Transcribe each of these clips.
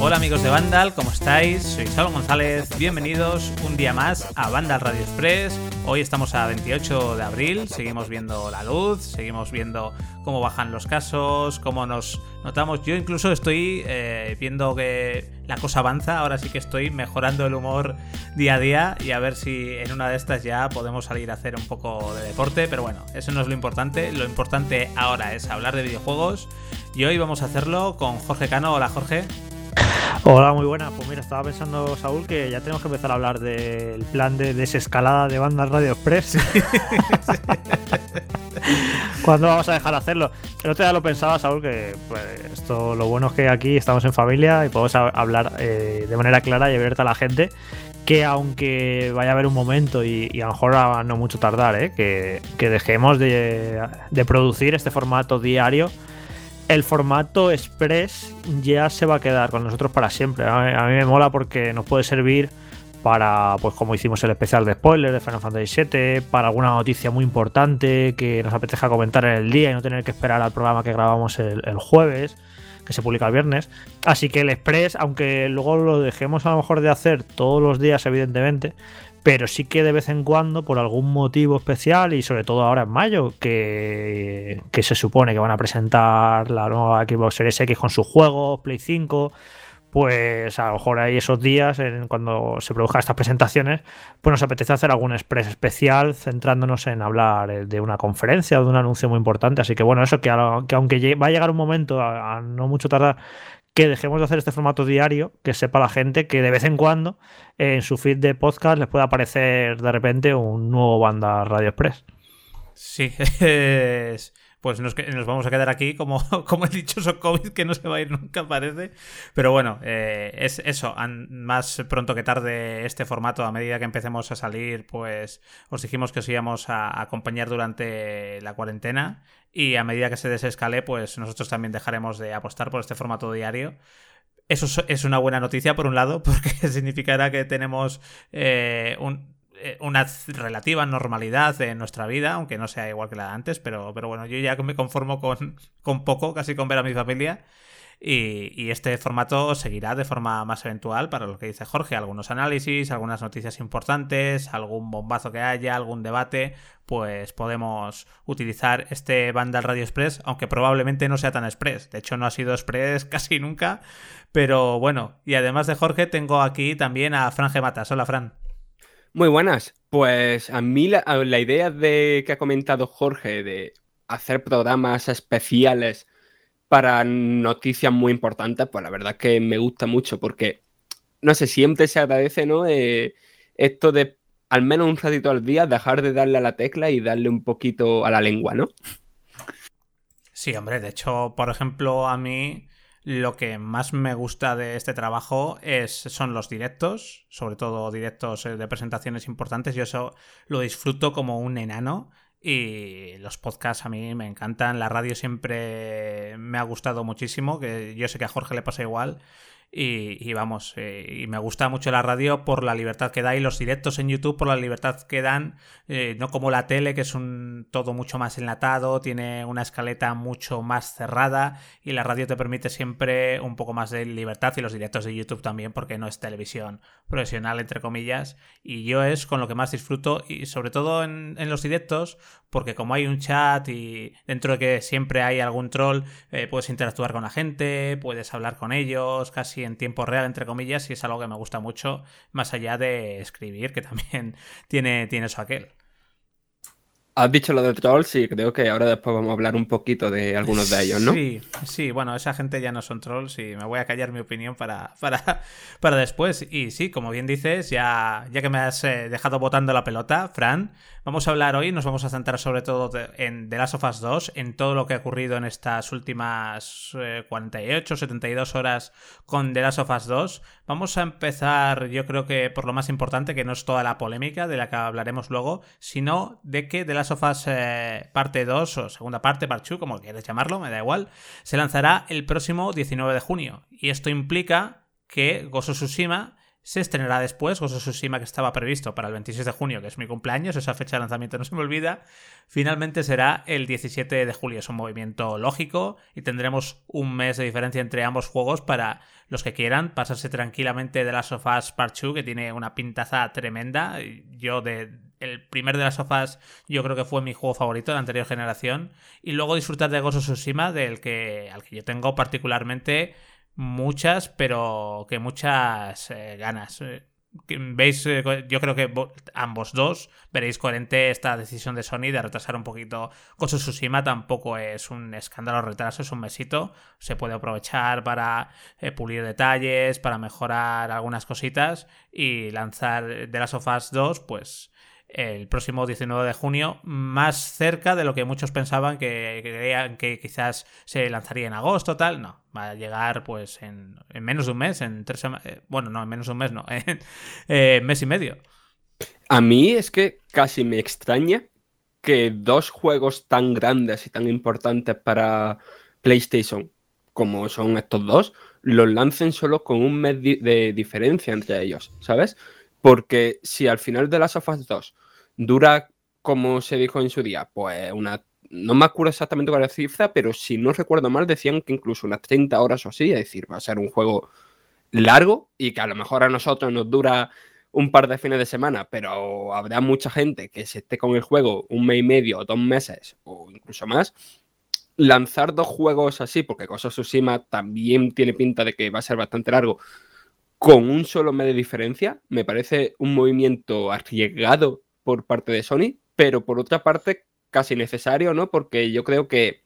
Hola amigos de Vandal, ¿cómo estáis? Soy Salvo González, bienvenidos un día más a Vandal Radio Express. Hoy estamos a 28 de abril, seguimos viendo la luz, seguimos viendo cómo bajan los casos, cómo nos notamos. Yo incluso estoy eh, viendo que la cosa avanza, ahora sí que estoy mejorando el humor día a día y a ver si en una de estas ya podemos salir a hacer un poco de deporte, pero bueno, eso no es lo importante, lo importante ahora es hablar de videojuegos y hoy vamos a hacerlo con Jorge Cano. Hola Jorge. Hola, muy buena. Pues mira, estaba pensando, Saúl, que ya tenemos que empezar a hablar del plan de desescalada de bandas Radio Express. ¿Cuándo vamos a dejar de hacerlo? El otro día lo pensaba, Saúl, que pues, esto lo bueno es que aquí estamos en familia y podemos hablar eh, de manera clara y abierta a la gente. Que aunque vaya a haber un momento y, a lo mejor no mucho tardar, ¿eh? que, dejemos de, de producir este formato diario el formato express ya se va a quedar con nosotros para siempre. A mí, me mola porque nos puede servir para, pues como hicimos el especial de spoilers de Final Fantasy VII, para alguna noticia muy importante que nos apetezca comentar en el día y no tener que esperar al programa que grabamos el, el jueves, que se publica el viernes. Así que el express, aunque luego lo dejemos a lo mejor de hacer todos los días, evidentemente, pero sí que de vez en cuando, por algún motivo especial, y sobre todo ahora en mayo, que, se supone que van a presentar la nueva Xbox Series X con sus juegos, Play 5, pues a lo mejor ahí esos días, cuando se produzcan estas presentaciones, pues nos apetece hacer algún express especial centrándonos en hablar eh, de una conferencia o de un anuncio muy importante. Así que bueno, eso que, aunque va a llegar un momento, a no mucho tardar, que dejemos de hacer este formato diario, que sepa la gente que de vez en cuando en su feed de podcast les puede aparecer de repente un nuevo banda Radio Express. Sí, es, pues nos, nos, vamos a quedar aquí como, como el dichoso COVID que no se va a ir nunca, parece. Pero bueno, eh, es eso, más pronto que tarde este formato, a medida que empecemos a salir, pues os dijimos que os íbamos a acompañar durante la cuarentena y a medida que se desescale, pues nosotros también dejaremos de apostar por este formato diario. Eso es una buena noticia, por un lado, porque significará que tenemos eh, un, una relativa normalidad en nuestra vida, aunque no sea igual que la de antes, pero, pero bueno, yo ya me conformo con, con poco, casi con ver a mi familia. Y, este formato seguirá de forma más eventual para lo que dice Jorge, algunos análisis, algunas noticias importantes, algún bombazo que haya, algún debate, pues podemos utilizar este Vandal Radio Express, aunque probablemente no sea tan express. De hecho, no ha sido express casi nunca, pero bueno, y además de Jorge, tengo aquí también a Fran Gematas. Hola, Fran. Muy buenas. Pues a mí la, idea de que ha comentado Jorge de hacer programas especiales para noticias muy importantes, pues la verdad que me gusta mucho porque, no sé, siempre se agradece, ¿no? Eh, esto de al menos un ratito al día dejar de darle a la tecla y darle un poquito a la lengua, ¿no? Sí, hombre, de hecho, por ejemplo, a mí lo que más me gusta de este trabajo es, son los directos, sobre todo directos eh, de presentaciones importantes. Yo eso lo disfruto como un enano. Y los podcasts a mí me encantan. La radio siempre me ha gustado muchísimo, que yo sé que a Jorge le pasa igual. Y, vamos, eh, y me gusta mucho la radio por la libertad que da y los directos en YouTube por la libertad que dan, eh, no como la tele, que es un todo mucho más enlatado, tiene una escaleta mucho más cerrada y la radio te permite siempre un poco más de libertad y los directos de YouTube también porque no es televisión profesional, entre comillas. Y yo es con lo que más disfruto y sobre todo en, en los directos porque como hay un chat y dentro de que siempre hay algún troll, eh, puedes interactuar con la gente, puedes hablar con ellos casi en tiempo real, entre comillas, y es algo que me gusta mucho, más allá de escribir, que también tiene, tiene eso aquel. Has dicho lo de trolls y creo que ahora después vamos a hablar un poquito de algunos de ellos, ¿no? Sí, sí, bueno, esa gente ya no son trolls y me voy a callar mi opinión para, para, para después. Y sí, como bien dices, ya, ya que me has eh, dejado botando la pelota, Fran, vamos a hablar hoy, nos vamos a centrar sobre todo en The Last of Us 2, en todo lo que ha ocurrido en estas últimas 48, eh, 72 horas con The Last of Us 2. Vamos a empezar, yo creo que por lo más importante, que no es toda la polémica de la que hablaremos luego, sino de que The Last Last eh, parte 2 o segunda parte, part 2, como quieras llamarlo, me da igual, se lanzará el próximo 19 de junio. Y esto implica que Gozo Tsushima se estrenará después. Of Tsushima, que estaba previsto para el 26 de junio, que es mi cumpleaños, esa fecha de lanzamiento no se me olvida, finalmente será el 17 de julio. Es un movimiento lógico y tendremos un mes de diferencia entre ambos juegos para los que quieran pasarse tranquilamente de las sofás Part 2, que tiene una pintaza tremenda. Yo de el primer de las sofás yo creo que fue mi juego favorito de la anterior generación. Y luego disfrutar de Ghost of Tsushima, del que, al que yo tengo particularmente muchas, pero que muchas eh, ganas. Eh, veis, eh, yo creo que ambos dos veréis coherente esta decisión de Sony de retrasar un poquito Ghost of Tsushima. Tampoco es un escándalo retraso, es un mesito. Se puede aprovechar para pulir detalles, para mejorar algunas cositas y lanzar de las sofás 2, pues el próximo 19 de junio, más cerca de lo que muchos pensaban que, creían que quizás se lanzaría en agosto, tal. No, va a llegar pues en, menos de un mes, en tres semanas. Eh, bueno, no, en menos de un mes, no, en eh, mes y medio. A mí es que casi me extraña que dos juegos tan grandes y tan importantes para PlayStation como son estos dos, los lancen solo con un mes de diferencia entre ellos, ¿sabes? Porque si al final de las of 2 dura, como se dijo en su día, pues una. No me acuerdo exactamente cuál es la cifra, pero si no recuerdo mal, decían que incluso unas 30 horas o así, es decir, va a ser un juego largo y que a lo mejor a nosotros nos dura un par de fines de semana, pero habrá mucha gente que se esté con el juego un mes y medio o dos meses o incluso más. Lanzar dos juegos así, porque Cosa Tsushima también tiene pinta de que va a ser bastante largo, con un solo mes de diferencia, me parece un movimiento arriesgado por parte de Sony, pero por otra parte casi necesario, ¿no? Porque yo creo que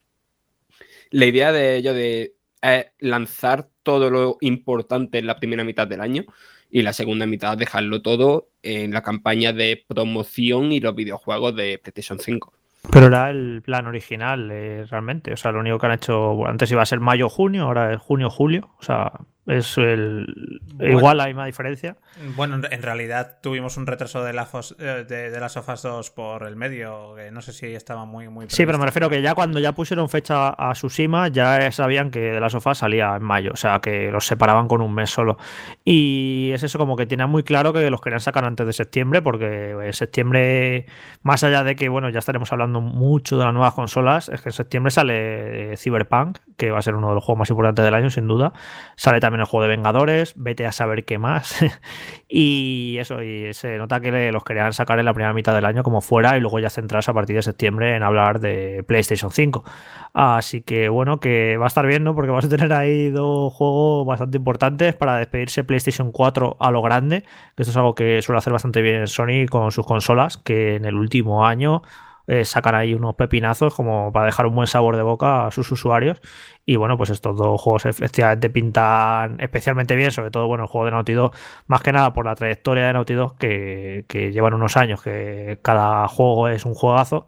la idea de ello de eh, lanzar todo lo importante en la primera mitad del año y la segunda mitad dejarlo todo en la campaña de promoción y los videojuegos de PlayStation 5. Pero era el plan original, eh, realmente. O sea, lo único que han hecho, antes iba a ser mayo-junio, ahora es junio-julio. O sea, es el. igual hay más diferencia. Bueno, en realidad tuvimos un retraso de, la eh, de, las Sofas 2 por el medio, que no sé si estaba muy. muy sí, pero me refiero que ya cuando ya pusieron fecha a Tsushima, ya sabían que de las Sofas salía en mayo, o sea, que los separaban con un mes solo. Y es eso, como que tenían muy claro que los querían sacar antes de septiembre, porque en septiembre, más allá de que, bueno, ya estaremos hablando mucho de las nuevas consolas, es que en septiembre sale Cyberpunk, que va a ser uno de los juegos más importantes del año, sin duda. Sale también el juego de Vengadores, vete a saber qué más. y eso, y se nota que los querían sacar en la primera mitad del año como fuera y luego ya centrarse a partir de septiembre en hablar de PlayStation 5. Así que bueno, que va a estar bien, ¿no? Porque vas a tener ahí dos juegos bastante importantes para despedirse PlayStation 4 a lo grande, que esto es algo que suele hacer bastante bien Sony con sus consolas, que en el último año eh, sacan ahí unos pepinazos como para dejar un buen sabor de boca a sus usuarios. Y bueno, pues estos dos juegos efectivamente pintan especialmente bien, sobre todo bueno, el juego de Naughty Dog, más que nada por la trayectoria de Naughty Dog que, que llevan unos años, que cada juego es un juegazo.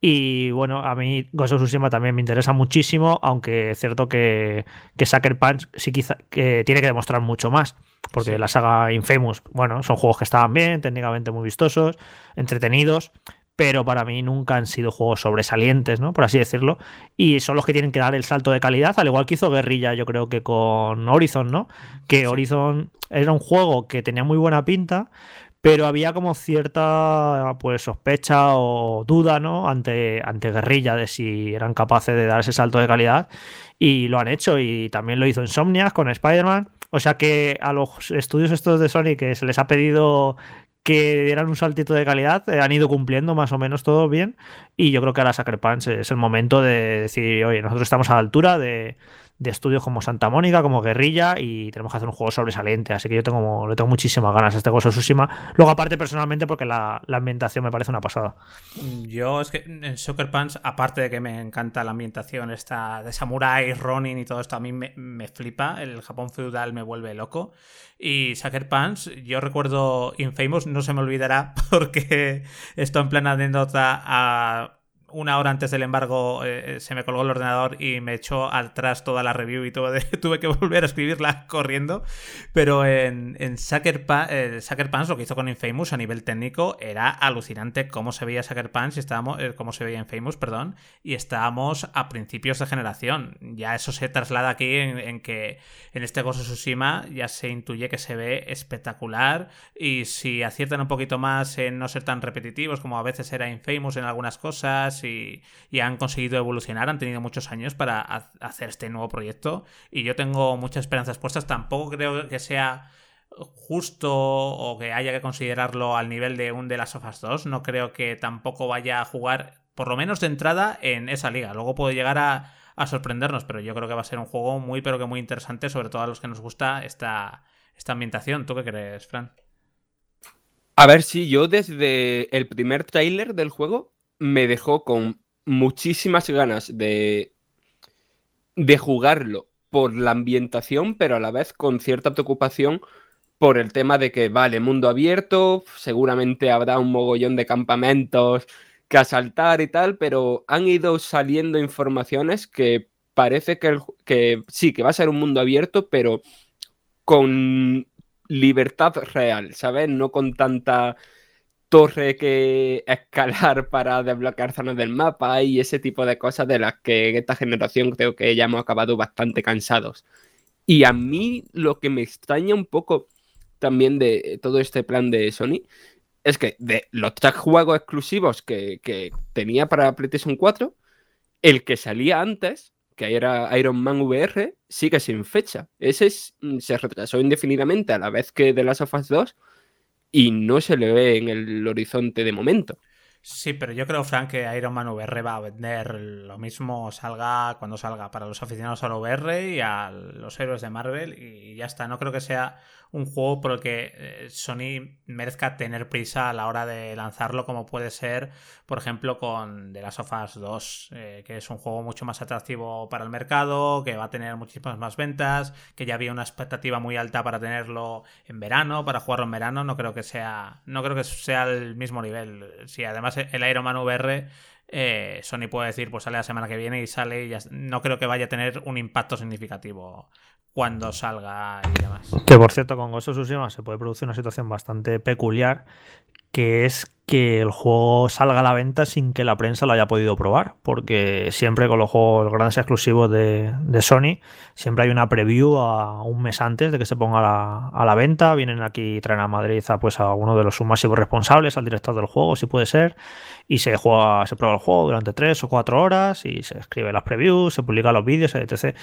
Y bueno, a mí Ghost of Tsushima también me interesa muchísimo, aunque es cierto que, que Sucker Punch sí quizá que tiene que demostrar mucho más. Porque la saga Infamous, bueno, son juegos que estaban bien, técnicamente muy vistosos, entretenidos, pero para mí nunca han sido juegos sobresalientes, ¿no? Por así decirlo. Y son los que tienen que dar el salto de calidad, al igual que hizo Guerrilla, yo creo que con Horizon, ¿no? Que Horizon era un juego que tenía muy buena pinta, pero había como cierta pues sospecha o duda, ¿no? Ante, ante Guerrilla de si eran capaces de dar ese salto de calidad. Y lo han hecho, y también lo hizo Insomniac con Spider-Man. O sea que a los estudios estos de Sony que se les ha pedido que dieran un saltito de calidad, eh, han ido cumpliendo más o menos todo bien y yo creo que ahora Sucker Punch es el momento de decir, oye, nosotros estamos a la altura de, de estudios como Santa Mónica, como Guerrilla, y tenemos que hacer un juego sobresaliente. Así que yo tengo, le tengo muchísimas ganas este Ghost of Tsushima. Luego, aparte, personalmente, porque la, ambientación me parece una pasada. Yo es que en Sucker Punch, aparte de que me encanta la ambientación esta de Samurai, Ronin y todo esto, a mí me, flipa. El Japón feudal me vuelve loco. Y Sucker Punch, yo recuerdo Infamous, no se me olvidará, porque esto en plena anécdota a una hora antes del embargo eh, se me colgó el ordenador y me echó atrás toda la review y tuve, tuve que volver a escribirla corriendo. Pero en, en Sucker, Punch, lo que hizo con Infamous a nivel técnico era alucinante cómo se veía Sucker Punch y estábamos, cómo se veía Infamous, perdón, y estábamos a principios de generación. Ya eso se traslada aquí en, que en este Ghost of Tsushima ya se intuye que se ve espectacular y si aciertan un poquito más en no ser tan repetitivos como a veces era Infamous en algunas cosas y, han conseguido evolucionar, han tenido muchos años para hacer este nuevo proyecto y yo tengo muchas esperanzas puestas, tampoco creo que sea justo o que haya que considerarlo al nivel de un de las Us 2, no creo que tampoco vaya a jugar por lo menos de entrada en esa liga, luego puede llegar a, sorprendernos, pero yo creo que va a ser un juego muy pero que muy interesante, sobre todo a los que nos gusta esta, esta ambientación. ¿Tú qué crees, Fran? A ver, si yo desde el primer tráiler del juego me dejó con muchísimas ganas de, de jugarlo por la ambientación, pero a la vez con cierta preocupación por el tema de que, vale, mundo abierto, seguramente habrá un mogollón de campamentos que asaltar y tal, pero han ido saliendo informaciones que parece que, que sí, que va a ser un mundo abierto, pero con libertad real, ¿sabes? No con tanta torre que escalar para desbloquear zonas del mapa y ese tipo de cosas de las que esta generación creo que ya hemos acabado bastante cansados. Y a mí lo que me extraña un poco también de todo este plan de Sony es que de los tres juegos exclusivos que, que tenía para PlayStation 4, el que salía antes que era Iron Man VR, sigue sin fecha. Ese mm, se retrasó indefinidamente a la vez que The Last of Us 2 y no se le ve en el horizonte de momento. Sí, pero yo creo, Frank, que Iron Man VR va a vender lo mismo salga cuando salga para los aficionados al VR y a los héroes de Marvel y ya está. No creo que sea un juego por el que eh, Sony merezca tener prisa a la hora de lanzarlo, como puede ser, por ejemplo, con The Last of Us 2, eh, que es un juego mucho más atractivo para el mercado, que va a tener muchísimas más ventas, que ya había una expectativa muy alta para tenerlo en verano, para jugarlo en verano. No creo que sea, no creo que sea el mismo nivel. Si además el Iron Man VR eh, Sony puede decir, pues sale la semana que viene y sale y ya, no creo que vaya a tener un impacto significativo cuando salga y demás. Que por cierto, con Ghost of Tsushima se puede producir una situación bastante peculiar, que es que el juego salga a la venta sin que la prensa lo haya podido probar, porque siempre con los juegos grandes exclusivos de, Sony, siempre hay una preview a un mes antes de que se ponga a la, venta, vienen aquí traen a Madrid a, pues, a uno de los máximos responsables, al director del juego, si puede ser, y se juega, se prueba el juego durante tres o cuatro horas y se escribe las previews, se publican los vídeos, etc.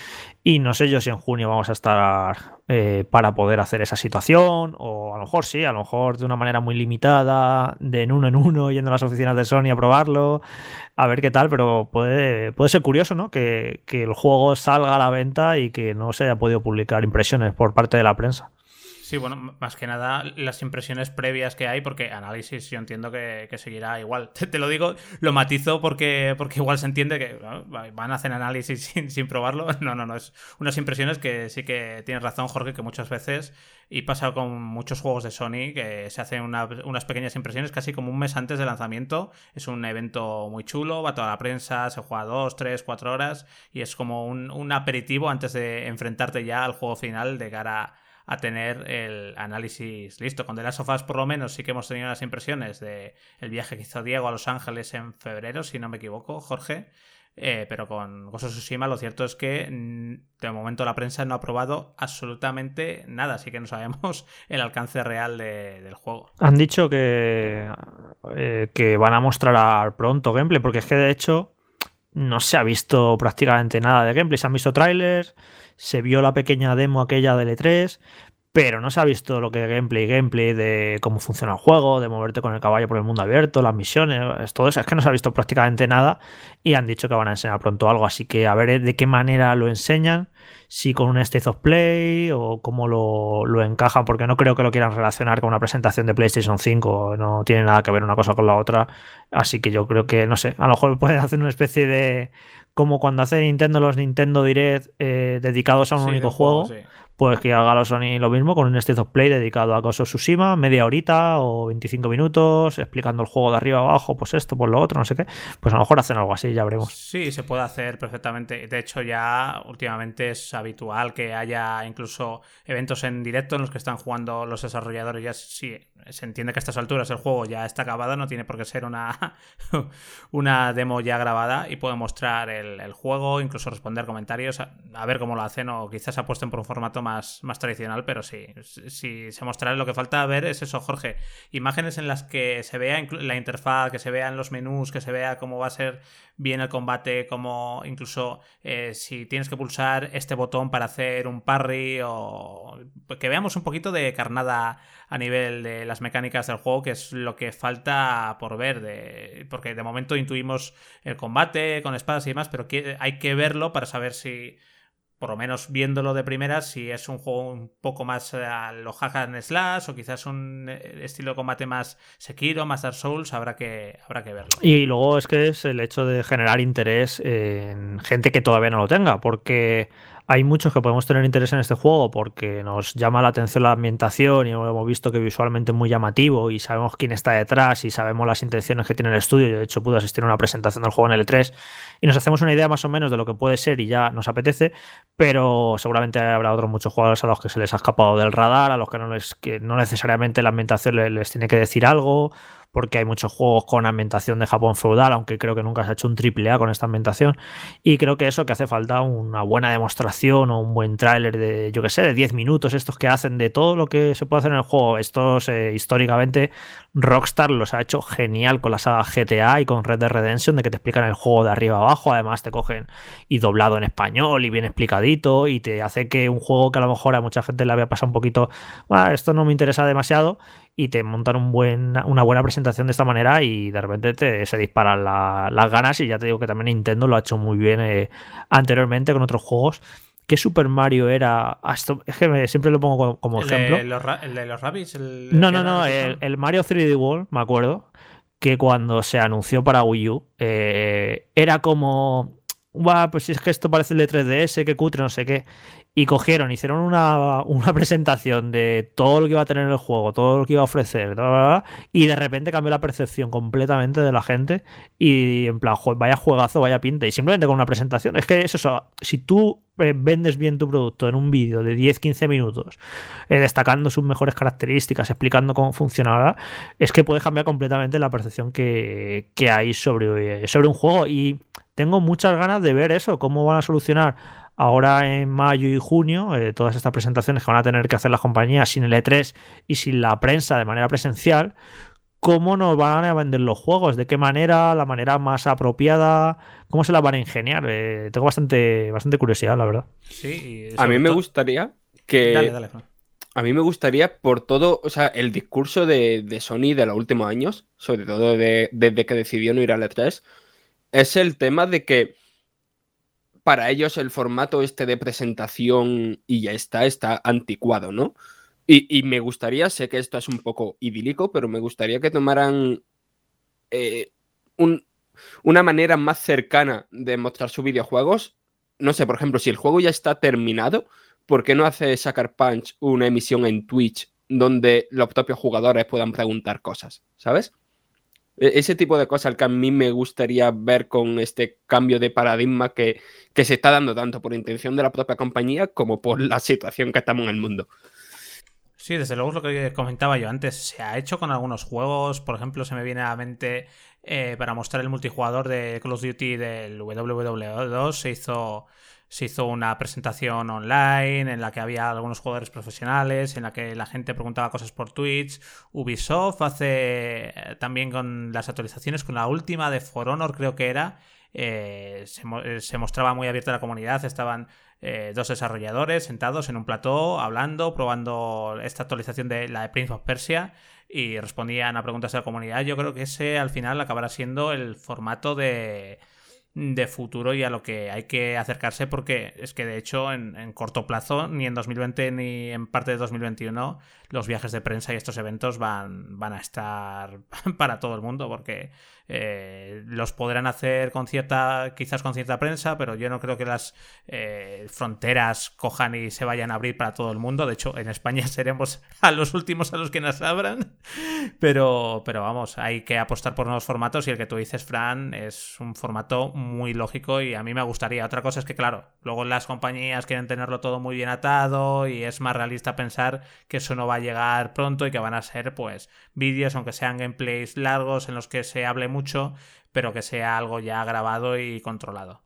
Y no sé yo si en junio vamos a estar eh, para poder hacer esa situación, o a lo mejor sí, a lo mejor de una manera muy limitada, de uno en uno, yendo a las oficinas de Sony a probarlo, a ver qué tal, pero puede, puede ser curioso, ¿no? Que, que el juego salga a la venta y que no se haya podido publicar impresiones por parte de la prensa. Sí, bueno, más que nada las impresiones previas que hay, porque análisis yo entiendo que, seguirá igual. Te, lo digo, lo matizo porque, porque igual se entiende que van a hacer análisis sin, probarlo. No, no, no, es unas impresiones que sí que tienes razón, Jorge, que muchas veces, y pasa con muchos juegos de Sony, que se hacen unas pequeñas impresiones casi como un mes antes del lanzamiento. Es un evento muy chulo, va toda la prensa, se juega dos, tres, cuatro horas, y es como un, un aperitivo antes de enfrentarte ya al juego final de cara a tener el análisis listo. Con The Last of Us, por lo menos, sí que hemos tenido las impresiones de el viaje que hizo Diego a Los Ángeles en febrero, si no me equivoco, Jorge. Eh, pero con of Tsushima lo cierto es que mm, de momento la prensa no ha probado absolutamente nada, así que no sabemos el alcance real del juego. Han dicho que, eh, que van a mostrar pronto gameplay, porque es que de hecho no se ha visto prácticamente nada de gameplay. Se han visto trailers, se vio la pequeña demo aquella de L3, pero no se ha visto lo que gameplay, gameplay de cómo funciona el juego, de moverte con el caballo por el mundo abierto, las misiones, todo eso. Es que no se ha visto prácticamente nada y han dicho que van a enseñar pronto algo, así que a ver de qué manera lo enseñan. si con un State of Play o cómo lo, lo encajan, porque no creo que lo quieran relacionar con una presentación de PlayStation 5, no tiene nada que ver una cosa con la otra, así que yo creo que, no sé, a lo mejor pueden hacer una especie de... como cuando hace Nintendo los Nintendo Direct eh, dedicados a un Sí, único juego, juego, sí. Pues que haga los Sony lo mismo con un State of Play dedicado a of Tsushima, media horita o 25 minutos, explicando el juego de arriba abajo, pues esto, pues lo otro, no sé qué. Pues a lo mejor hacen algo así, ya veremos. Sí, se puede hacer perfectamente. De hecho, ya últimamente es habitual que haya incluso eventos en directo en los que están jugando los desarrolladores. Ya sí, se entiende que a estas alturas el juego ya está acabado, no tiene por qué ser una, una demo ya grabada y puede mostrar el, juego, incluso responder comentarios, a ver cómo lo hacen o quizás apuesten por un formato más, tradicional, pero sí, sí se mostrará. Lo que falta ver es eso, Jorge. Imágenes en las que se vea la interfaz, que se vean los menús, que se vea cómo va a ser bien el combate, como incluso eh, si tienes que pulsar este botón para hacer un parry o que veamos un poquito de carnada a nivel de las mecánicas del juego, que es lo que falta por ver, porque de momento intuimos el combate con espadas y demás, pero hay que verlo para saber si por lo menos viéndolo de primeras, si es un juego un poco más eh, a lo hack and slash o quizás un eh, estilo de combate más Sekiro, más Dark Souls, habrá que, habrá que verlo. Y luego es que es el hecho de generar interés en gente que todavía no lo tenga, porque hay muchos que podemos tener interés en este juego porque nos llama la atención la ambientación y hemos visto que visualmente es muy llamativo y sabemos quién está detrás y sabemos las intenciones que tiene el estudio. Yo de hecho pude asistir a una presentación del juego en el E3 y nos hacemos una idea más o menos de lo que puede ser y ya nos apetece, pero seguramente habrá otros muchos jugadores a los que se les ha escapado del radar, a los que no, les, que no necesariamente la ambientación les tiene que decir algo porque hay muchos juegos con ambientación de Japón feudal, aunque creo que nunca se ha hecho un triple A con esta ambientación. Y creo que eso que hace falta una buena demostración o un buen tráiler de, yo que sé, de 10 minutos, estos que hacen de todo lo que se puede hacer en el juego. Estos, eh, históricamente, Rockstar los ha hecho genial con la saga GTA y con Red Dead Redemption, de que te explican el juego de arriba abajo, además te cogen y doblado en español y bien explicadito, y te hace que un juego que a lo mejor a mucha gente le había pasado un poquito, "Ah, esto no me interesa demasiado, y te montan un buen, una buena presentación de esta manera y de repente te, se disparan la- las ganas y ya te digo que también Nintendo lo ha hecho muy bien eh, anteriormente con otros juegos. ¿Qué Super Mario era? Esto- es que me- siempre lo pongo como, como el, ejemplo. de los, el de los rabbits. El, No, no, no, el, el Mario 3D World, me acuerdo, que cuando se anunció para Wii U, eh, era como, "Buah, pues es que esto parece el de 3DS, que cutre, no sé qué. Y cogieron, hicieron una, una presentación de todo lo que iba a tener el juego, todo lo que iba a ofrecer, y de repente cambió la percepción completamente de la gente y en plan, "Jo, vaya juegazo, vaya pinta, y simplemente con una presentación. Es que es eso, si tú eh, vendes bien tu producto en un vídeo de 10-15 minutos, eh, destacando sus mejores características, explicando cómo funcionará, es que puede cambiar completamente la percepción que, que hay sobre, sobre un juego. Y tengo muchas ganas de ver eso, cómo van a solucionar ahora en mayo y junio eh, todas estas presentaciones que van a tener que hacer las compañías sin el E3 y sin la prensa de manera presencial. ¿Cómo nos van a vender los juegos? ¿De qué manera? ¿La manera más apropiada? ¿Cómo se la van a ingeniar? Eh, tengo bastante, bastante curiosidad, la verdad. Sí, A mí me gustaría que. Dale, dale. A mí me gustaría, por todo, o sea, el discurso de, de Sony de los últimos años, sobre todo de- desde que decidió no ir al E3, es el tema de que para ellos el formato este de presentación y ya está, está anticuado, ¿no? Y, me gustaría, sé que esto es un poco idílico, pero me gustaría que tomaran eh, un- una manera más cercana de mostrar sus videojuegos. No sé, por ejemplo, si el juego ya está terminado, ¿por qué no hace Sucker Punch una emisión en Twitch donde los propios jugadores puedan preguntar cosas? ¿Sabes? E- Ese tipo de cosas que a mí me gustaría ver con este cambio de paradigma que, que se está dando tanto por intención de la propia compañía como por la situación que estamos en el mundo. Sí, desde luego es lo que comentaba yo antes. Se ha hecho con algunos juegos. Por ejemplo, se me viene a la mente eh, para mostrar el multijugador de Call of Duty del WW2. Se hizo, se hizo una presentación online en la que había algunos jugadores profesionales, en la que la gente preguntaba cosas por Twitch. Ubisoft hace eh, también con las actualizaciones, con la última de For Honor, creo que era. eh, eh, se mostraba muy abierta la comunidad. Estaban eh, dos desarrolladores sentados en un plató, hablando, probando esta actualización de la de Prince of Persia y respondían a preguntas de la comunidad. Yo creo que ese al final acabará siendo el formato de, de futuro y a lo que hay que acercarse porque es que de hecho en, en, corto plazo, ni en 2020 ni en parte de 2021, los viajes de prensa y estos eventos van, van a estar para todo el mundo porque eh, los podrán hacer con cierta, quizás con cierta prensa, pero yo no creo que las eh, fronteras cojan y se vayan a abrir para todo el mundo. De hecho, en España seremos a los últimos a los que nos abran. Pero, pero vamos, hay que apostar por nuevos formatos y el que tú dices, Fran, es un formato muy lógico y a mí me gustaría. Otra cosa es que, claro, luego las compañías quieren tenerlo todo muy bien atado y es más realista pensar que eso no va a llegar pronto y que van a ser, pues, vídeos, aunque sean gameplays largos en los que se hable mucho, pero que sea algo ya grabado y controlado.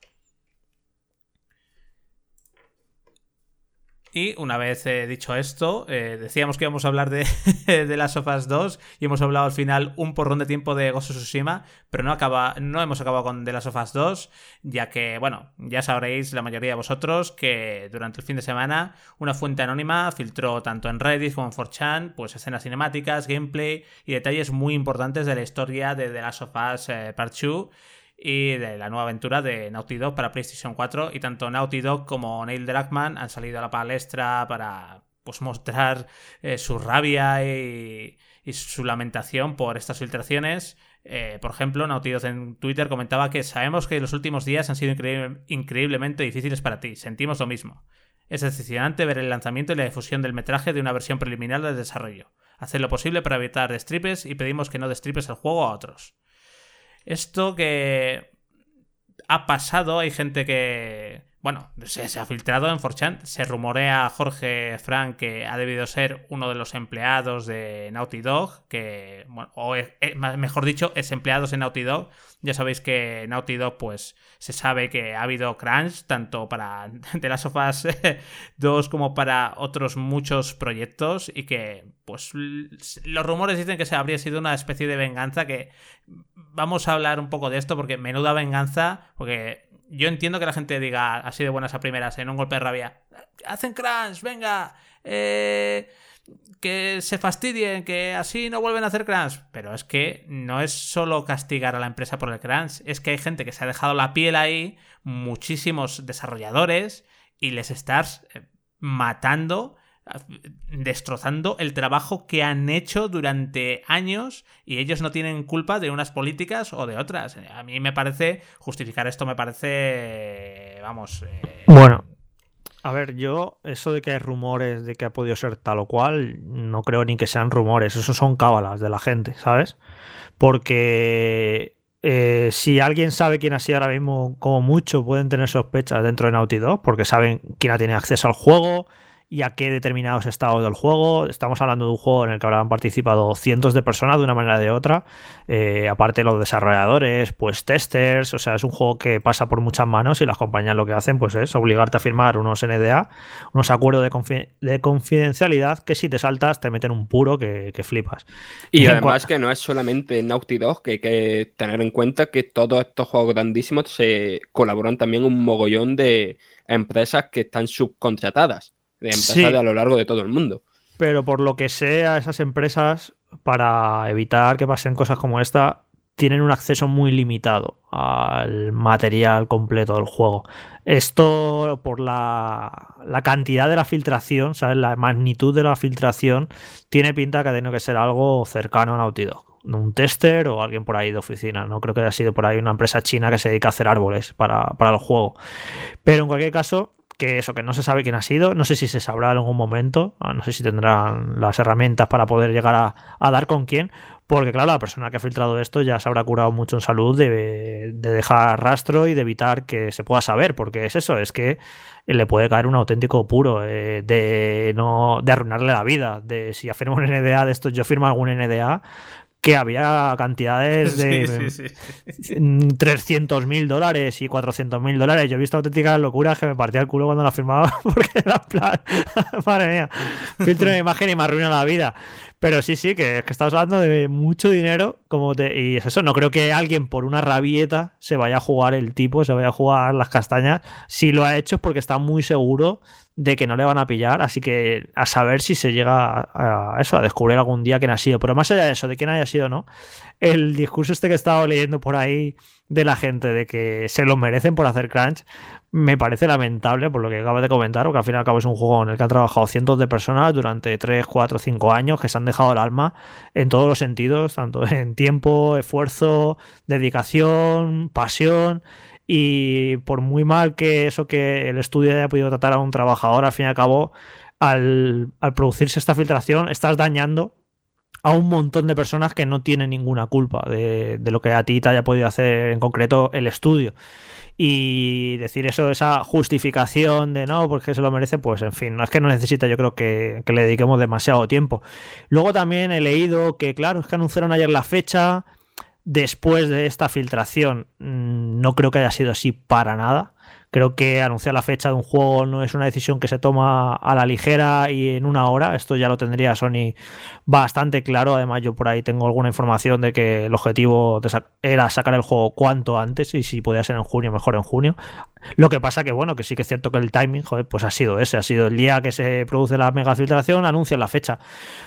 Y una vez eh, dicho esto, eh, decíamos que íbamos a hablar de, de las sofas 2 y hemos hablado al final un porrón de tiempo de Ghost of Tsushima, pero no, acaba, no hemos acabado con The Last of Us 2, ya que, bueno, ya sabréis la mayoría de vosotros que durante el fin de semana una fuente anónima filtró tanto en Reddit como en 4chan pues escenas cinemáticas, gameplay y detalles muy importantes de la historia de The Last of Us eh, Part 2 y de la nueva aventura de Naughty Dog para PlayStation 4 y tanto Naughty Dog como Neil Druckmann han salido a la palestra para pues mostrar eh, su rabia y, su lamentación por estas filtraciones. Eh, por ejemplo, Naughty Dog en Twitter comentaba que sabemos que los últimos días han sido increíble, increíblemente difíciles para ti, sentimos lo mismo. Es decepcionante ver el lanzamiento y la difusión del metraje de una versión preliminar del desarrollo. Haced lo posible para evitar destripes y pedimos que no destripes el juego a otros. Esto que ha pasado, hay gente que, bueno, se, ha filtrado en 4chan, se rumorea Jorge Frank que ha debido ser uno de los empleados de Naughty Dog, que, bueno, o es, mejor dicho, es empleados en Naughty Dog. Ya sabéis que Naughty Dog, pues, se sabe que ha habido crunch, tanto para The Last of Us 2 como para otros muchos proyectos, y que, pues, los rumores dicen que se habría sido una especie de venganza que vamos a hablar un poco de esto porque menuda venganza, porque yo entiendo que la gente diga así de buenas a primeras, en un golpe de rabia, hacen crunch, venga, eh, que se fastidien, que así no vuelven a hacer crunch. Pero es que no es solo castigar a la empresa por el crunch, es que hay gente que se ha dejado la piel ahí, muchísimos desarrolladores, y les estás eh, matando destrozando el trabajo que han hecho durante años y ellos no tienen culpa de unas políticas o de otras. A mí me parece, justificar esto me parece, vamos... Eh... Bueno, a ver, yo eso de que hay rumores de que ha podido ser tal o cual, no creo ni que sean rumores, eso son cábalas de la gente, ¿sabes? Porque eh, si alguien sabe quién ha sido ahora mismo, como mucho, pueden tener sospechas dentro de Naughty Dog, porque saben quién ha tenido acceso al juego, y a qué determinados estados del juego. Estamos hablando de un juego en el que habrán participado cientos de personas de una manera o de otra. Eh, aparte los desarrolladores, pues testers, o sea, es un juego que pasa por muchas manos y las compañías lo que hacen pues es obligarte a firmar unos NDA, unos acuerdos de, confi de confidencialidad que si te saltas te meten un puro que, que flipas. Y, y además que no es solamente Naughty Dog, que hay que tener en cuenta que todos estos juegos grandísimos se colaboran también un mogollón de empresas que están subcontratadas de empresas sí, a lo largo de todo el mundo. Pero por lo que sea, esas empresas, para evitar que pasen cosas como esta, tienen un acceso muy limitado al material completo del juego. Esto por la, la, cantidad de la filtración, ¿sabes? La magnitud de la filtración, tiene pinta que ha tenido que ser algo cercano a Naughty Dog. Un tester o alguien por ahí de oficina. No creo que haya sido por ahí una empresa china que se dedica a hacer árboles para, para el juego. Pero en cualquier caso, que eso, que no se sabe quién ha sido, no sé si se sabrá en algún momento, ah, no sé si tendrán las herramientas para poder llegar a, dar con quién, porque claro, la persona que ha filtrado esto ya se habrá curado mucho en salud de, de, dejar rastro y de evitar que se pueda saber, porque es eso, es que le puede caer un auténtico puro eh, de no de arruinarle la vida, de si afirma un NDA de esto, yo firmo algún NDA, que había cantidades de sí, sí, sí. 300 mil dólares y 400 mil dólares. Yo he visto auténticas locuras que me partía el culo cuando la firmaba porque era plan, madre mía, filtro una imagen y me arruina la vida. Pero sí, sí, que, que estamos hablando de mucho dinero como te, y es eso, no creo que alguien por una rabieta se vaya a jugar el tipo, se vaya a jugar las castañas. Si lo ha hecho es porque está muy seguro de que no le van a pillar, así que a saber si se llega a, eso, a descubrir algún día quién ha sido. Pero más allá de eso, de quién haya sido no, el discurso este que he estado leyendo por ahí de la gente de que se lo merecen por hacer crunch, me parece lamentable por lo que acabas de comentar, porque al fin y al cabo es un juego en el que han trabajado cientos de personas durante 3, 4, 5 años que se han dejado el alma en todos los sentidos, tanto en tiempo, esfuerzo, dedicación, pasión. Y por muy mal que eso que el estudio haya podido tratar a un trabajador, al fin y al cabo, al, producirse esta filtración, estás dañando a un montón de personas que no tienen ninguna culpa de, lo que a ti te haya podido hacer en concreto el estudio. Y decir eso, esa justificación de no, porque se lo merece, pues en fin, no es que no necesita, yo creo que le dediquemos demasiado tiempo. Luego también he leído que, claro, es que anunciaron ayer la fecha, después de esta filtración, mm, no creo que haya sido así para nada. Creo que anunciar la fecha de un juego no es una decisión que se toma a la ligera y en una hora. Esto ya lo tendría Sony bastante claro. Además, yo por ahí tengo alguna información de que el objetivo era sacar el juego cuanto antes y si podía ser en junio, mejor en junio. Lo que pasa que, bueno, que sí que es cierto que el timing, joder, pues ha sido ese, ha sido el día que se produce la mega filtración, anuncian la fecha.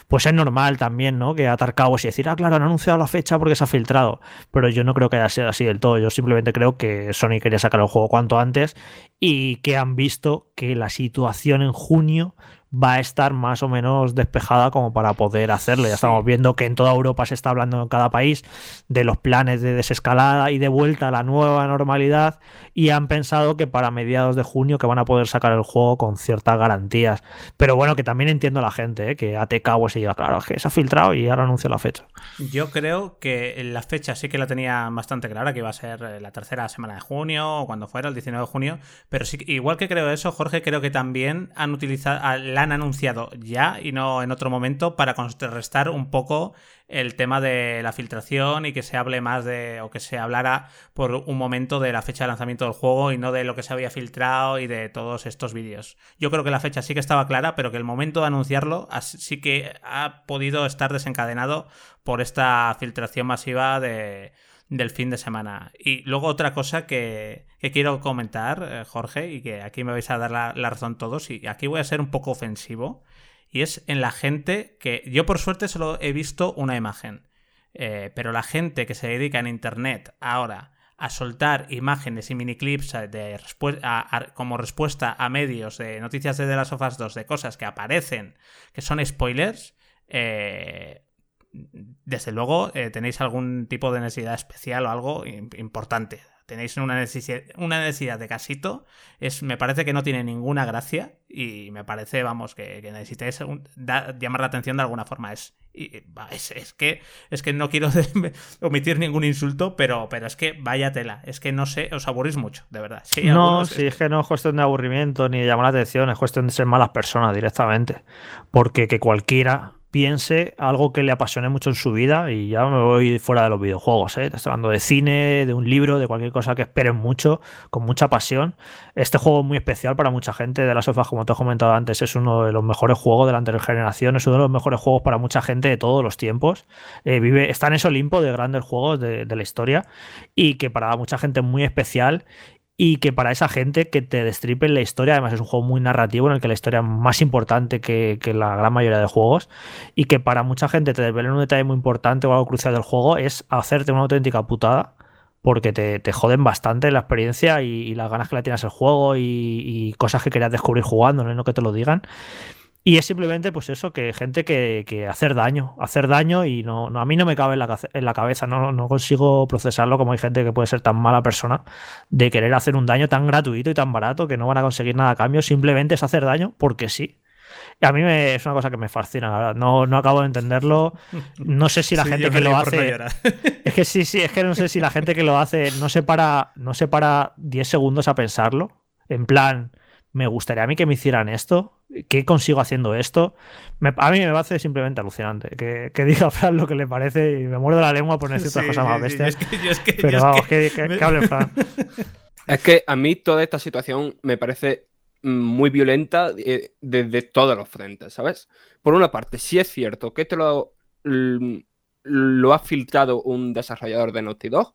Pues es normal también, ¿no? Que atar cabos y decir, ah, claro, han anunciado la fecha porque se ha filtrado. Pero yo no creo que haya sido así del todo. Yo simplemente creo que Sony quería sacar el juego cuanto antes y que han visto que la situación en junio va a estar más o menos despejada como para poder hacerlo. Ya estamos viendo que en toda Europa se está hablando en cada país de los planes de desescalada y de vuelta a la nueva normalidad y han pensado que para mediados de junio que van a poder sacar el juego con ciertas garantías. Pero bueno, que también entiendo a la gente, ¿eh? que ATK se diga, claro, es que se ha filtrado y ahora anuncia la fecha. Yo creo que la fecha sí que la tenía bastante clara, que iba a ser eh, la tercera semana de junio o cuando fuera, el 19 de junio, pero sí, igual que creo eso, Jorge, creo que también han utilizado, han anunciado ya y no en otro momento para contrarrestar un poco el tema de la filtración y que se hable más de, o que se hablara por un momento de la fecha de lanzamiento del juego y no de lo que se había filtrado y de todos estos vídeos. Yo creo que la fecha sí que estaba clara, pero que el momento de anunciarlo sí que ha podido estar desencadenado por esta filtración masiva de, del fin de semana. Y luego otra cosa que, quiero comentar, eh, Jorge, y que aquí me vais a dar la, la razón todos, y aquí voy a ser un poco ofensivo y es en la gente que yo por suerte solo he visto una imagen, eh, pero la gente que se dedica en Internet ahora a soltar imágenes y miniclips de como respuesta a medios de noticias de The Last of Us 2 de cosas que aparecen que son spoilers, eh, desde luego eh, tenéis algún tipo de necesidad especial o algo importante tenéis una necesidad, una necesidad de casito, es, me parece que no tiene ninguna gracia y me parece, vamos, que, necesitéis llamar la atención de alguna forma. Es, es, que, es que no quiero omitir ningún insulto, pero, pero es que vaya tela, es que no sé, os aburrís mucho, de verdad. no, sí, es que no es cuestión de aburrimiento ni de llamar la atención, es cuestión de ser malas personas directamente, porque que cualquiera piense algo que le apasione mucho en su vida y ya me voy fuera de los videojuegos, ¿eh? estoy hablando de cine, de un libro, de cualquier cosa que esperen mucho, con mucha pasión. Este juego es muy especial para mucha gente, de las sofás, como te he comentado antes, es uno de los mejores juegos de la anterior generación, es uno de los mejores juegos para mucha gente de todos los tiempos. Eh, vive, está en ese Olimpo de grandes juegos de, de la historia y que para mucha gente es muy especial y que para esa gente que te destripen la historia, además es un juego muy narrativo en el que la historia es más importante que, la gran mayoría de juegos y que para mucha gente te desvelen un detalle muy importante o algo crucial del juego es hacerte una auténtica putada porque te, joden bastante la experiencia y, las ganas que le tienes al juego y, cosas que querías descubrir jugando, no que te lo digan. Y es simplemente, pues eso, que gente que, que hacer daño, hacer daño y no, no, a mí no me cabe en la, en la cabeza, no, no, consigo procesarlo como hay gente que puede ser tan mala persona de querer hacer un daño tan gratuito y tan barato que no van a conseguir nada a cambio, simplemente es hacer daño porque sí. Y a mí me, es una cosa que me fascina, la verdad. No, no acabo de entenderlo. No sé si la gente que lo hace. es que sí, sí, es que no sé si la gente que lo hace no se para, no se para 10 segundos a pensarlo. En plan, me gustaría a mí que me hicieran esto. ¿Qué consigo haciendo esto? a mí me parece simplemente alucinante. Que, que diga Fran lo que le parece y me muerdo la lengua por decir otras cosas más bestias. Pero vamos, que, que, hable Fran. Es que a mí toda esta situación me parece muy violenta eh, desde todos los frentes, ¿sabes? Por una parte, sí es cierto que te lo, lo ha filtrado un desarrollador de Naughty Dog.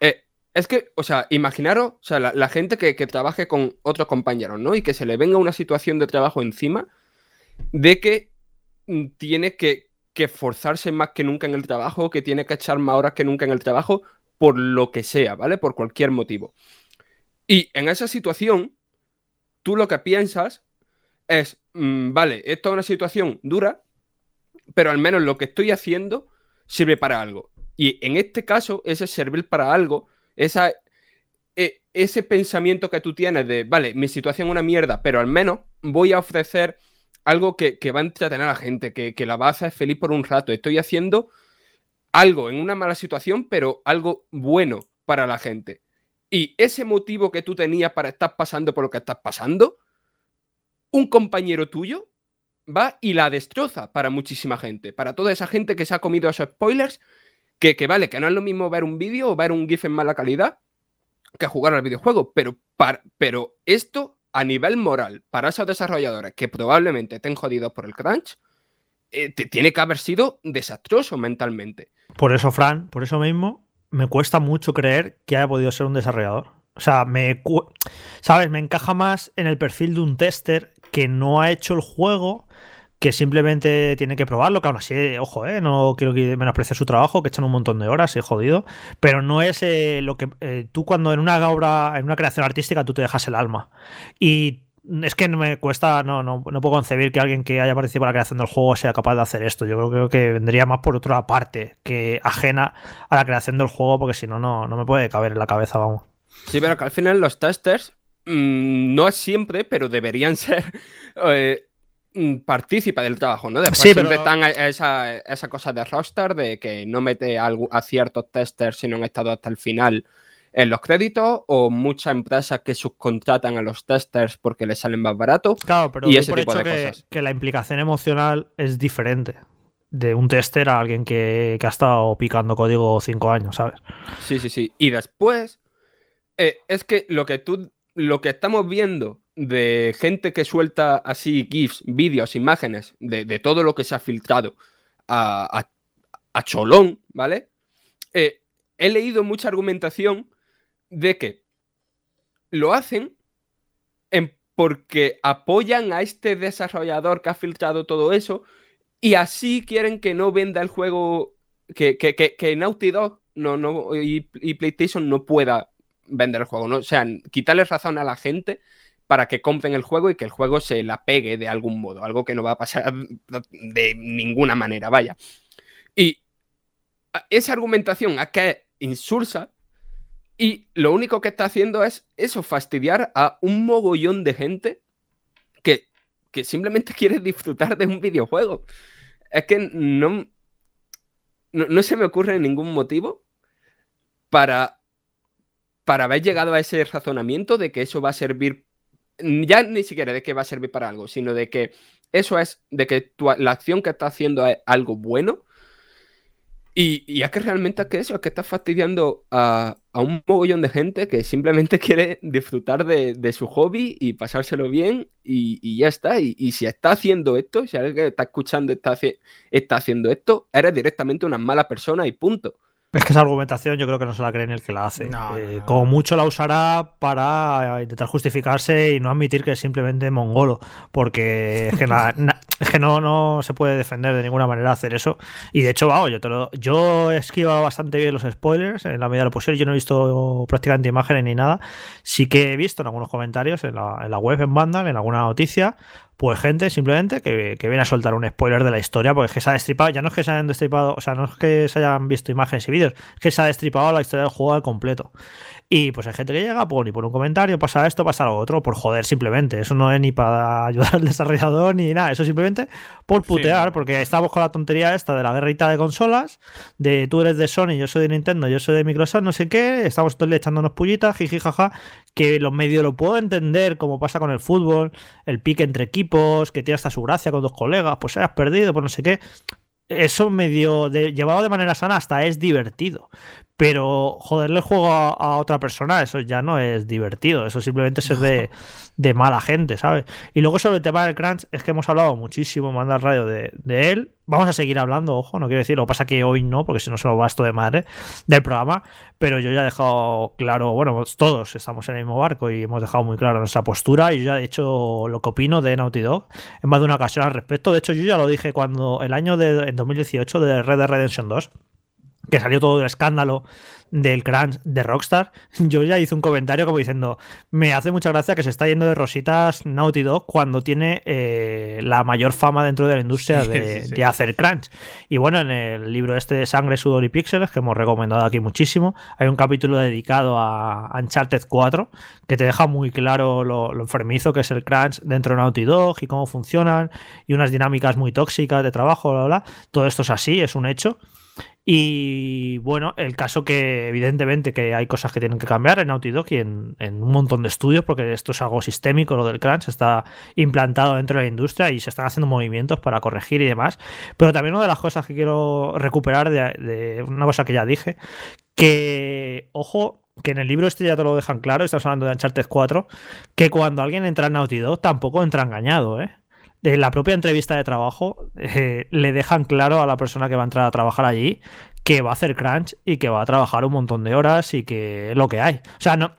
Eh, Es que, o sea, imaginaros, o sea, la, gente que, trabaje con otros compañeros, ¿no? Y que se le venga una situación de trabajo encima de que mm, tiene que, que esforzarse más que nunca en el trabajo, que tiene que echar más horas que nunca en el trabajo, por lo que sea, ¿vale? Por cualquier motivo. Y en esa situación, tú lo que piensas es, mm, vale, esto es una situación dura, pero al menos lo que estoy haciendo sirve para algo. Y en este caso, ese servir para algo, esa, e, ese pensamiento que tú tienes de, vale, mi situación es una mierda, pero al menos voy a ofrecer algo que, va a entretener a la gente, que, que, la va a hacer feliz por un rato. Estoy haciendo algo en una mala situación, pero algo bueno para la gente. Y ese motivo que tú tenías para estar pasando por lo que estás pasando, un compañero tuyo va y la destroza para muchísima gente, para toda esa gente que se ha comido esos spoilers, que, que vale, que no es lo mismo ver un vídeo o ver un GIF en mala calidad que jugar al videojuego, pero, para, pero esto a nivel moral para esos desarrolladores que probablemente estén jodidos por el crunch, eh, tiene que haber sido desastroso mentalmente. Por eso, Fran, por eso mismo, me cuesta mucho creer que haya podido ser un desarrollador. O sea, me, ¿sabes? Me encaja más en el perfil de un tester que no ha hecho el juego, que simplemente tiene que probarlo, que aún así, ojo, ¿eh? no quiero que menosprecie su trabajo, que echan un montón de horas, he jodido, pero no es eh, lo que eh, tú cuando en una obra, en una creación artística, tú te dejas el alma. Y es que no me cuesta, no, no, no, puedo concebir que alguien que haya participado en la creación del juego sea capaz de hacer esto. Yo creo, que vendría más por otra parte que ajena a la creación del juego, porque si no, no me puede caber en la cabeza, vamos. Sí, pero que al final los testers, mmm, no siempre, pero deberían ser eh, partícipe del trabajo, ¿no? Después sí, siempre están esa, esa, cosa de roster, de que no mete a, a ciertos testers si no han estado hasta el final en los créditos o muchas empresas que subcontratan a los testers porque les salen más baratos. Claro, pero y ese por tipo hecho de que, cosas. que, la implicación emocional es diferente de un tester a alguien que, que ha estado picando código cinco años, ¿sabes? Sí, sí, sí. Y después, eh, es que lo que tú, lo que estamos viendo de gente que suelta así GIFs, vídeos, imágenes de, todo lo que se ha filtrado a, a, a Cholón, ¿vale? Eh, he leído mucha argumentación de que lo hacen en porque apoyan a este desarrollador que ha filtrado todo eso y así quieren que no venda el juego, que, que, que, que Naughty Dog no, no, y, y, PlayStation no pueda vender el juego. ¿no? O sea, quitarle razón a la gente para que compren el juego y que el juego se la pegue de algún modo, algo que no va a pasar de ninguna manera, vaya. Y esa argumentación a que insulsa y lo único que está haciendo es eso, fastidiar a un mogollón de gente que, que simplemente quiere disfrutar de un videojuego. Es que no, no, no, se me ocurre ningún motivo para, para haber llegado a ese razonamiento de que eso va a servir, ya ni siquiera de que va a servir para algo, sino de que eso es, de que tu, la acción que está haciendo es algo bueno y, y, es que realmente es que eso, es que estás fastidiando a, a, un mogollón de gente que simplemente quiere disfrutar de, de su hobby y pasárselo bien y, y ya está. Y, y, si está haciendo esto, si alguien que está escuchando está, está haciendo esto, eres directamente una mala persona y punto. Es que esa argumentación yo creo que no se la cree ni el que la hace. No, eh, no, no. Como mucho la usará para intentar justificarse y no admitir que es simplemente mongolo, porque es que, na, na, es que no, no, se puede defender de ninguna manera hacer eso. Y de hecho, vamos, yo, te lo, yo he esquivado bastante bien los spoilers en la medida de lo posible. Yo no he visto prácticamente imágenes ni nada. Sí que he visto en algunos comentarios en la, en la web, en Vandal, en alguna noticia, pues gente simplemente que, que, viene a soltar un spoiler de la historia, porque es que se ha destripado, ya no es que se hayan destripado, o sea, no es que se hayan visto imágenes y vídeos, es que se ha destripado la historia del juego al completo. Y pues hay gente que llega, pues ni por un comentario, pasa esto, pasa lo otro, por joder simplemente. Eso no es ni para ayudar al desarrollador ni nada, eso simplemente por putear, sí. porque estamos con la tontería esta de la guerrita de consolas, de tú eres de Sony, yo soy de Nintendo, yo soy de Microsoft, no sé qué, estamos todos echándonos pullitas, jiji, jaja, que los medios lo puedo entender, como pasa con el fútbol, el pique entre equipos, que tiene hasta su gracia con dos colegas, pues hayas perdido, pues no sé qué. Eso medio de, llevado de manera sana hasta es divertido pero joderle el juego a, a otra persona, eso ya no es divertido, eso simplemente es de, de mala gente, ¿sabes? Y luego sobre el tema del crunch, es que hemos hablado muchísimo, manda el radio de, de él. Vamos a seguir hablando, ojo, no quiero decir, lo que pasa que hoy no, porque si no se lo basto de madre del programa, pero yo ya he dejado claro, bueno, pues todos estamos en el mismo barco y hemos dejado muy claro nuestra postura y yo ya he dicho lo que opino de Naughty Dog en más de una ocasión al respecto. De hecho, yo ya lo dije cuando el año de en 2018 de Red Dead Redemption 2 que salió todo el escándalo del crunch de Rockstar, yo ya hice un comentario como diciendo, me hace mucha gracia que se está yendo de rositas Naughty Dog cuando tiene eh, la mayor fama dentro de la industria de, sí, sí. de hacer crunch. Y bueno, en el libro este de Sangre, Sudor y Píxeles, que hemos recomendado aquí muchísimo, hay un capítulo dedicado a Uncharted 4 que te deja muy claro lo, lo enfermizo que es el crunch dentro de Naughty Dog y cómo funcionan y unas dinámicas muy tóxicas de trabajo, bla, bla, bla. Todo esto es así, es un hecho. Y bueno, el caso que evidentemente que hay cosas que tienen que cambiar en Naughty Dog y en, un montón de estudios, porque esto es algo sistémico, lo del crunch está implantado dentro de la industria y se están haciendo movimientos para corregir y demás. Pero también una de las cosas que quiero recuperar de, de una cosa que ya dije, que, ojo, que en el libro este ya te lo dejan claro, estamos hablando de Uncharted 4, que cuando alguien entra en Naughty Dog tampoco entra engañado, ¿eh? En la propia entrevista de trabajo eh, le dejan claro a la persona que va a entrar a trabajar allí que va a hacer crunch y que va a trabajar un montón de horas y que lo que hay. O sea, no,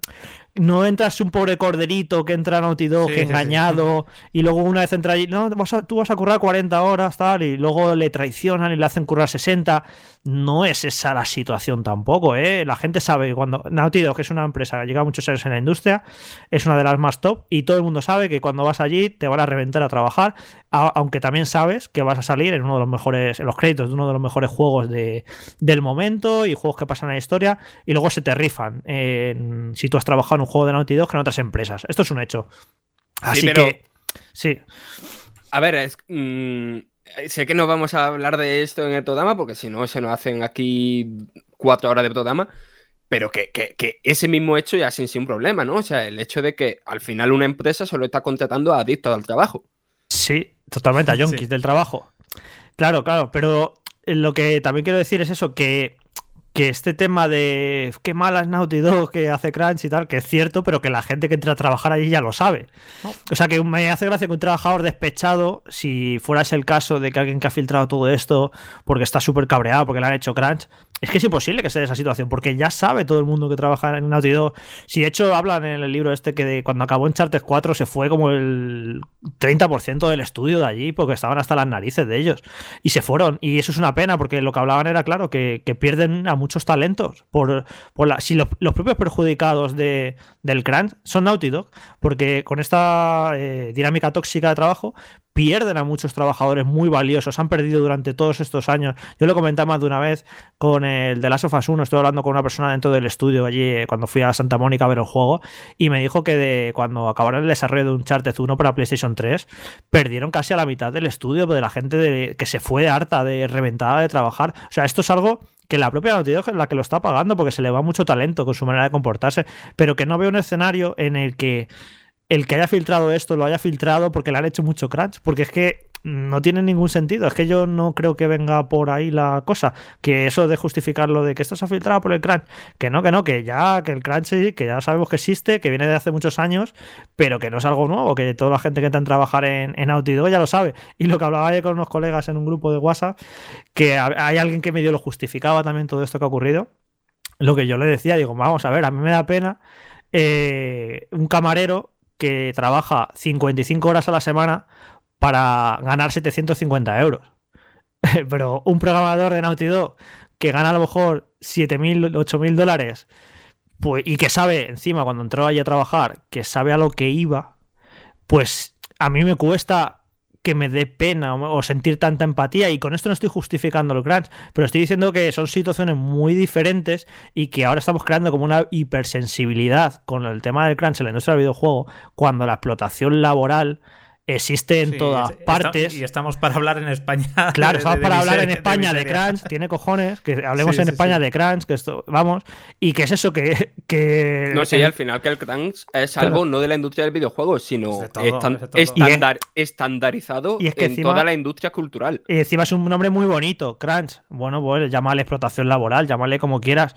no entras un pobre corderito que entra a Naughty Dog, Sí, que sí, sí. engañado, y luego una vez entra allí, no, vas a- tú vas a currar 40 horas, tal, y luego le traicionan y le hacen currar 60. No es esa la situación tampoco, ¿eh? La gente sabe que cuando Naughty Dog, es una empresa que lleva muchos años en la industria, es una de las más top, y todo el mundo sabe que cuando vas allí te van a reventar a trabajar, a- aunque también sabes que vas a salir en uno de los mejores, en los créditos de uno de los mejores juegos de, del momento y juegos que pasan en la historia, y luego se te rifan en- si tú has trabajado en un juego de Naughty Dog que en otras empresas. Esto es un hecho. Así pero- que, sí, A ver, es- mm, sé que no vamos a hablar de esto en el programa porque si no se nos hacen aquí cuatro horas de programa, pero que, que- que ese mismo hecho ya sin sin problema, ¿no? O sea, el hecho de que al final una empresa solo está contratando a adictos al trabajo. sí, totalmente a Sí. yonkis del trabajo. Claro, claro, pero lo que también quiero decir es eso, que, que este tema de qué mala es Naughty Dog que hace crunch y tal, que es cierto, pero que la gente que entra a trabajar allí ya lo sabe. O sea, que me hace gracia que un trabajador despechado, si fuera ese el caso de que alguien que ha filtrado todo esto porque está súper cabreado, porque le han hecho crunch, es que es imposible que sea esa situación, porque ya sabe todo el mundo que trabaja en Naughty Dog. Si de hecho hablan en el libro este que de cuando acabó Uncharted 4 se fue como el 30% del estudio de allí, porque estaban hasta las narices de ellos. Y se fueron. Y eso es una pena, porque lo que hablaban era, claro, que, pierden a muchos talentos. Por, si los, los propios perjudicados de, del crunch son Naughty Dog, porque con esta eh, dinámica tóxica de trabajo pierden a muchos trabajadores muy valiosos, han perdido durante todos estos años. Yo lo comenté más de una vez con el de Last of Us 1, estoy hablando con una persona dentro del estudio allí eh, cuando fui a Santa Mónica a ver el juego y me dijo que de, cuando acabaron el desarrollo de Uncharted 1 para PlayStation 3, perdieron casi a la mitad del estudio de la gente de, que se fue harta, de reventada de trabajar. O sea, esto es algo que la propia Dog es la que lo está pagando porque se le va mucho talento con su manera de comportarse, pero que no veo un escenario en el que el que haya filtrado esto lo haya filtrado porque le han hecho mucho crunch, porque es que no tiene ningún sentido, es que yo no creo que venga por ahí la cosa, que eso de justificar lo de que esto se ha filtrado por el crunch, que no, que no, que ya, que el crunch sí, que ya sabemos que existe, que viene de hace muchos años, pero que no es algo nuevo, que toda la gente que entra a trabajar en, en Dog ya lo sabe. Y lo que hablaba ayer con unos colegas en un grupo de WhatsApp, que ha- hay alguien que medio lo justificaba también todo esto que ha ocurrido, lo que yo le decía, digo, vamos a ver, a mí me da pena eh, un camarero que trabaja 55 horas a la semana para ganar 750 euros. Pero un programador de Naughty Dog que gana a lo mejor 7.000, 8.000 dólares pues, y que sabe, encima, cuando entró allí a trabajar, que sabe a lo que iba, pues a mí me cuesta que me dé pena o, sentir tanta empatía. Y con esto no estoy justificando el crunch, pero estoy diciendo que son situaciones muy diferentes y que ahora estamos creando como una hipersensibilidad con el tema del crunch en la industria del videojuego, cuando la explotación laboral existe en Sí, todas es- partes. y estamos para hablar en España. Claro, de- estamos de- de para hablar en España de, crunch, tiene cojones, que hablemos Sí, en sí, España sí. de crunch, que esto, vamos, y que es eso que... que No sé, en- al final que el crunch es Claro. algo no de la industria del videojuego, sino Es de todo, estan- estandarizado Y es que en encima- toda la industria cultural. Y encima es un nombre muy bonito, crunch. Bueno, pues llámale explotación laboral, llámale como quieras.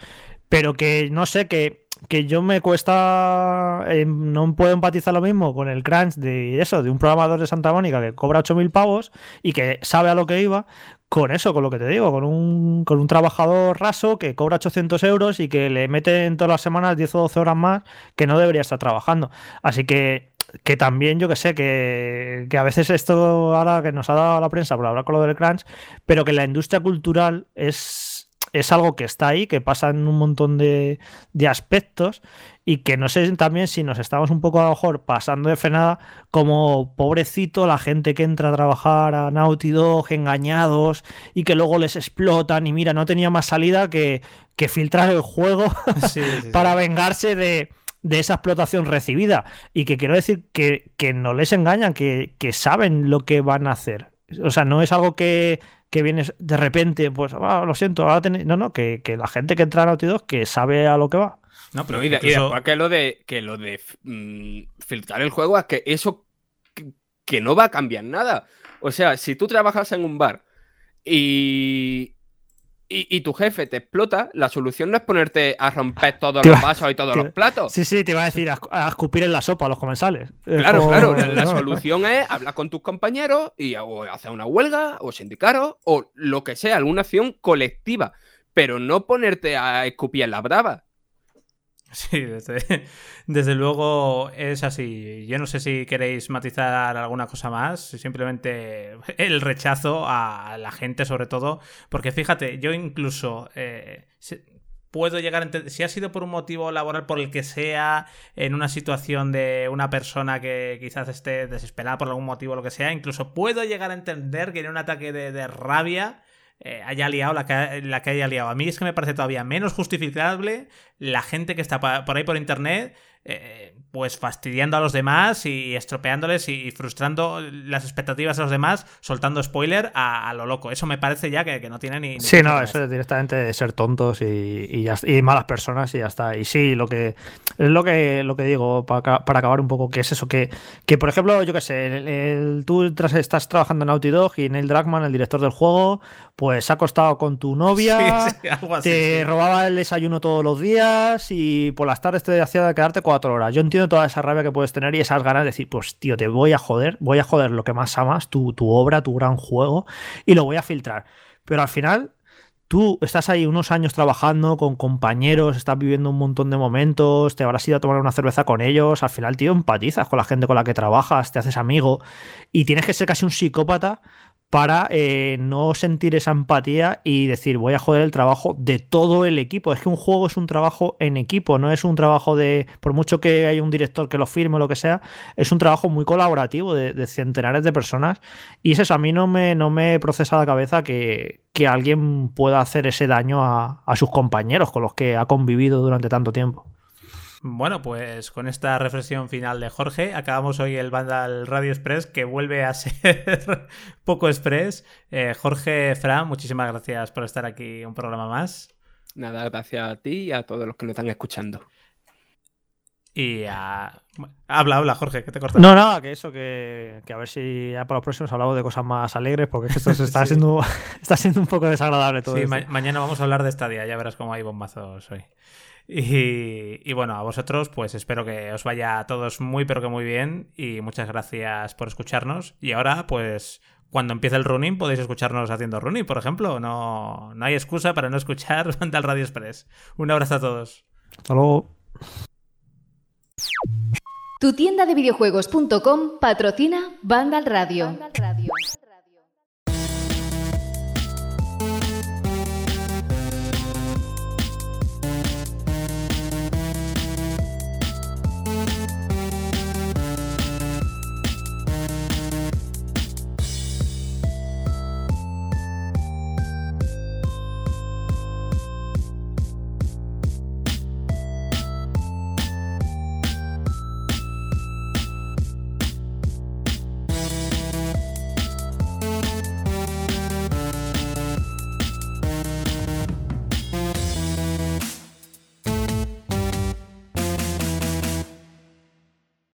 Pero que no sé, que, que yo me cuesta, eh, no puedo empatizar lo mismo con el crunch de eso, de un programador de Santa Mónica que cobra 8.000 pavos y que sabe a lo que iba, con eso, con lo que te digo, con un, con un trabajador raso que cobra 800 euros y que le meten todas las semanas 10 o 12 horas más que no debería estar trabajando. Así que que también yo que sé, que, que, a veces esto ahora que nos ha dado la prensa por hablar con lo del crunch, pero que la industria cultural es, es algo que está ahí, que pasa en un montón de, de, aspectos y que no sé también si nos estamos un poco a lo mejor pasando de frenada como pobrecito la gente que entra a trabajar a Naughty Dog engañados y que luego les explotan y mira, no tenía más salida que, que filtrar el juego sí, sí, para vengarse de de esa explotación recibida. Y que quiero decir que, que no les engañan, que, que, saben lo que van a hacer. O sea, no es algo que, que viene de repente, pues, oh, lo siento, ahora tenéis... No, no, que, que, la gente que entra a Naughty Dog que sabe a lo que va. No, pero y, de, incluso... y después que lo de, que lo de mmm, filtrar el juego es que eso que no va a cambiar nada. O sea, si tú trabajas en un bar y, y, y, tu jefe te explota, la solución no es ponerte a romper todos los vasos y todos los platos. Sí, sí, te iba a decir a, a, escupir en la sopa a los comensales. Claro, claro. La, la solución es hablar con tus compañeros y o hacer una huelga o sindicaros o lo que sea, alguna acción colectiva, pero no ponerte a escupir en la brava. Sí, desde, luego es así. Yo no sé si queréis matizar alguna cosa más, simplemente el rechazo a la gente sobre todo, porque fíjate, yo incluso eh, puedo llegar a entender, si ha sido por un motivo laboral por el que sea, en una situación de una persona que quizás esté desesperada por algún motivo o lo que sea, incluso puedo llegar a entender que en un ataque de rabia eh, haya liado la que, la que haya liado. A mí es que me parece todavía menos justificable la gente que está por ahí por internet eh, pues fastidiando a los demás y estropeándoles y frustrando las expectativas de los demás, soltando spoiler a, a lo loco. Eso me parece ya que, que no tiene ni... ni sí, no, eso es directamente de ser tontos y, y, ya, y, malas personas y ya está. Y sí, lo que es lo que, lo que digo para, para acabar un poco, que es eso, que, que por ejemplo, yo qué sé, el, el, tú tras, estás trabajando en Naughty Dog y Neil Druckmann, el director del juego, pues se ha acostado con tu novia, sí, sí, así, te sí. robaba el desayuno todos los días y por las tardes te hacía quedarte cuatro horas. Yo entiendo toda esa rabia que puedes tener y esas ganas de decir, pues tío, te voy a joder, voy a joder lo que más amas, tu, tu obra, tu gran juego, y lo voy a filtrar. Pero al final, tú estás ahí unos años trabajando con compañeros, estás viviendo un montón de momentos, te habrás ido a tomar una cerveza con ellos, al final, tío, empatizas con la gente con la que trabajas, te haces amigo y tienes que ser casi un psicópata para eh, no sentir esa empatía y decir voy a joder el trabajo de todo el equipo. Es que un juego es un trabajo en equipo, no es un trabajo de, por mucho que haya un director que lo firme o lo que sea, es un trabajo muy colaborativo de, centenares de personas y es eso, a mí no me, no me procesa la cabeza que, que alguien pueda hacer ese daño a, a sus compañeros con los que ha convivido durante tanto tiempo. Bueno, pues con esta reflexión final de Jorge, acabamos hoy el Vandal Radio Express, que vuelve a ser poco express. Eh, Jorge, Fran, muchísimas gracias por estar aquí un programa más. Nada, gracias a ti y a todos los que nos están escuchando. Y a... Habla, habla, Jorge, que te cortas. No, nada, que eso, que, que, a ver si ya para los próximos hablamos de cosas más alegres, porque esto se está, sí. siendo, está siendo un poco desagradable todo Sí, esto. ma mañana vamos a hablar de esta día, ya verás cómo hay bombazos hoy. Y, y, bueno, a vosotros, pues espero que os vaya a todos muy, pero que muy bien. Y muchas gracias por escucharnos. Y ahora, pues, cuando empiece el running, podéis escucharnos haciendo running, por ejemplo. No, no hay excusa para no escuchar Vandal Radio Express. Un abrazo a todos. Hasta luego. Tu tienda de videojuegos.com patrocina Vandal Radio. Vandal Radio.